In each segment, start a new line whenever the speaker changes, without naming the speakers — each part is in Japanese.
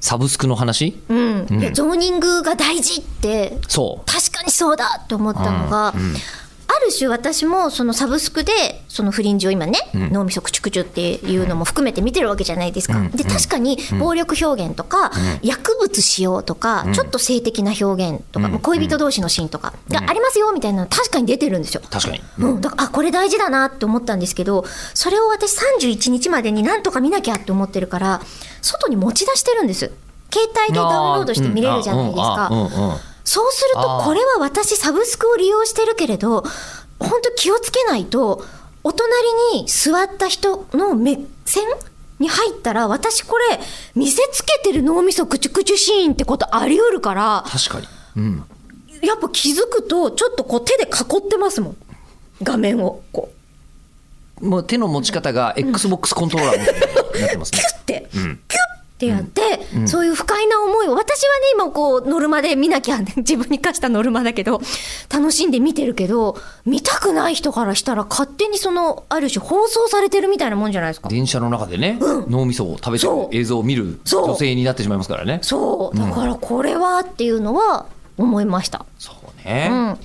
サブスクの話？
うん。いやゾーニングが大事って
そう。
確かにそうだって思ったのが、ある種私もそのサブスクでそのフリンジを今ね、脳みそクチュクチュっていうのも含めて見てるわけじゃないですか。で確かに暴力表現とか、薬物使用とか、ちょっと性的な表現とか、恋人同士のシーンとかがありますよみたいなの確かに出てるんですよ。
確かに、
うん、だからあこれ大事だなって思ったんですけどそれを私31日までになんとか見なきゃって思ってるから外に持ち出してるんです。携帯でダウンロードして見れるじゃないですか、
うん。あうん。うん
そうするとこれは私サブスクを利用してるけれど本当気をつけないとお隣に座った人の目線に入ったら私これ見せつけてる脳みそクチュクチュシーンってことあり得るから
確かに、うん、
やっぱ気づくとちょっとこう手で囲ってますもん。画面をこう。
もう手の持ち方が XBOX コントローラーみたいになってますね。
キュッて、
ん。
キュッてやって、そういう不快な思いを私はね今こうノルマで見なきゃ 自分に課したノルマだけど楽しんで見てるけど見たくない人からしたら勝手にそのある種放送されてるみたいなもんじゃないですか。
電車の中でね、脳みそを食べてる
そう
映像を見る女性になってしまいますからね。
そう。だからこれはっていうのは思いました。
そうね、
うん。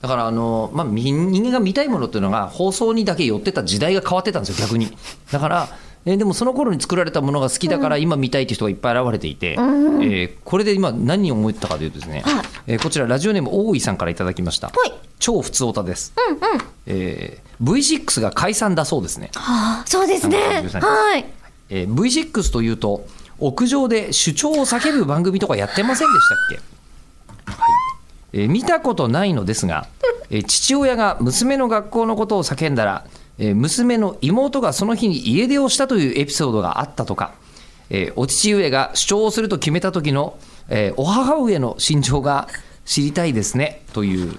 だからあの、まあ、み人間が見たいものっていうのが放送にだけ寄ってた時代が変わってたんですよ逆に。だからえーでもその頃に作られたものが好きだから今見たいっていう人がいっぱい現れていて、えーこれで今何を思ったかというとですね、
はい。
えーこちらラジオネーム大井さんからいただきました、
はい。
超普通オタです、えー V6 が解散だそうですね。
はあ、そうですね。
313
はい。
えー V6 というと屋上で主張を叫ぶ番組とかやってませんでしたっけ、はい。えー見たことないのですが、えー父親が娘の学校のことを叫んだら、えー娘の妹がその日に家出をしたというエピソードがあったとか、えーお父上が主張をすると決めた時の、えーお母上の心情が知りたいですねという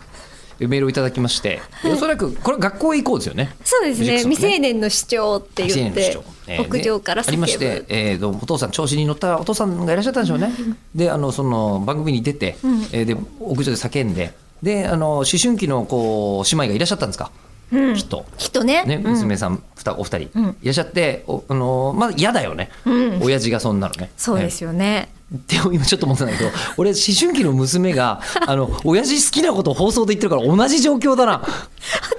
メールをいただきまして、おそらくこれ学校へ行こうですよね。
そうですね。
V6 の
未成年の主張って言って
えー
屋上から叫ぶ。
でありまして、えーとお父さん調子に乗ったお父さんがいらっしゃったんでしょうね。であのその番組に出て、えーで屋上で叫んでであの思春期のこう姉妹がいらっしゃったんですか、きっと。
きっとね。
ね、
うん
娘さんふたお二人いらっしゃって、おあのまあ嫌だよね、親父がそんなのね。
そうですよね。
でも今ちょっと思ってたんだけど俺思春期の娘があの親父好きなことを放送で言ってるから同じ状況だな
あ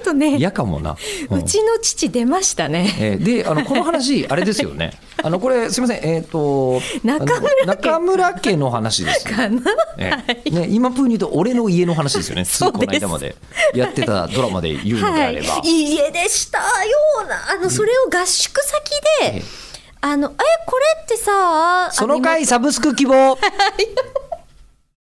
とね、
嫌かもな、う
ちの父出ましたね。
えーであのこの話 あれですよね。あのこれすみません。えっ、と
中村家
あの中村家の話ですよ
かな。
ええね、今風に言うと俺の家の話ですよね。
そう
この間まで。やってたドラマで言うのであれば、
はい、家でしたような、あの、それを合宿先で、
ええ。
あの、え、これってさ、
その
あ
回サブスク希望。
今